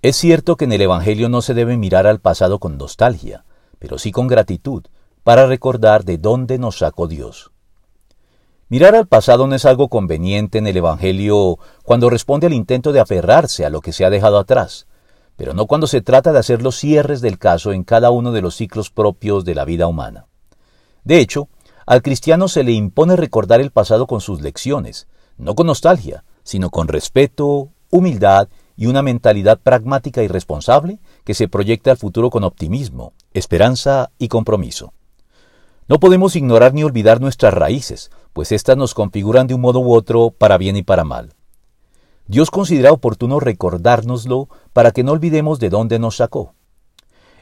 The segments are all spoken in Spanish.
Es cierto que en el Evangelio no se debe mirar al pasado con nostalgia, pero sí con gratitud, para recordar de dónde nos sacó Dios. Mirar al pasado no es algo conveniente en el Evangelio cuando responde al intento de aferrarse a lo que se ha dejado atrás, pero no cuando se trata de hacer los cierres del caso en cada uno de los ciclos propios de la vida humana. De hecho, al cristiano se le impone recordar el pasado con sus lecciones, no con nostalgia, sino con respeto, humildad y una mentalidad pragmática y responsable que se proyecta al futuro con optimismo, esperanza y compromiso. No podemos ignorar ni olvidar nuestras raíces, pues éstas nos configuran de un modo u otro para bien y para mal. Dios considera oportuno recordárnoslo para que no olvidemos de dónde nos sacó.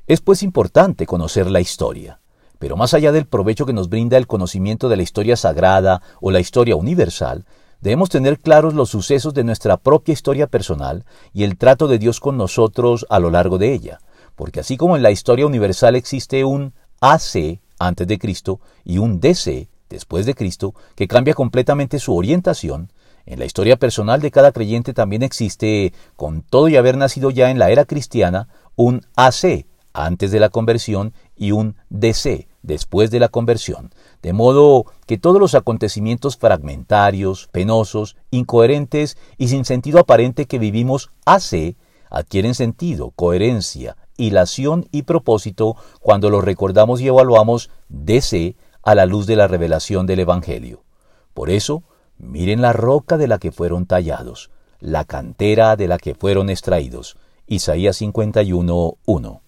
Es pues importante conocer la historia. Pero más allá del provecho que nos brinda el conocimiento de la historia sagrada o la historia universal, debemos tener claros los sucesos de nuestra propia historia personal y el trato de Dios con nosotros a lo largo de ella, porque así como en la historia universal existe un AC antes de Cristo y un DC después de Cristo que cambia completamente su orientación, en la historia personal de cada creyente también existe, con todo y haber nacido ya en la era cristiana, un AC antes de la conversión y un DC después de la conversión, de modo que todos los acontecimientos fragmentarios, penosos, incoherentes y sin sentido aparente que vivimos hace adquieren sentido, coherencia, hilación y propósito cuando los recordamos y evaluamos DC a la luz de la revelación del Evangelio. Por eso, miren la roca de la que fueron tallados, la cantera de la que fueron extraídos. Isaías 51, 1.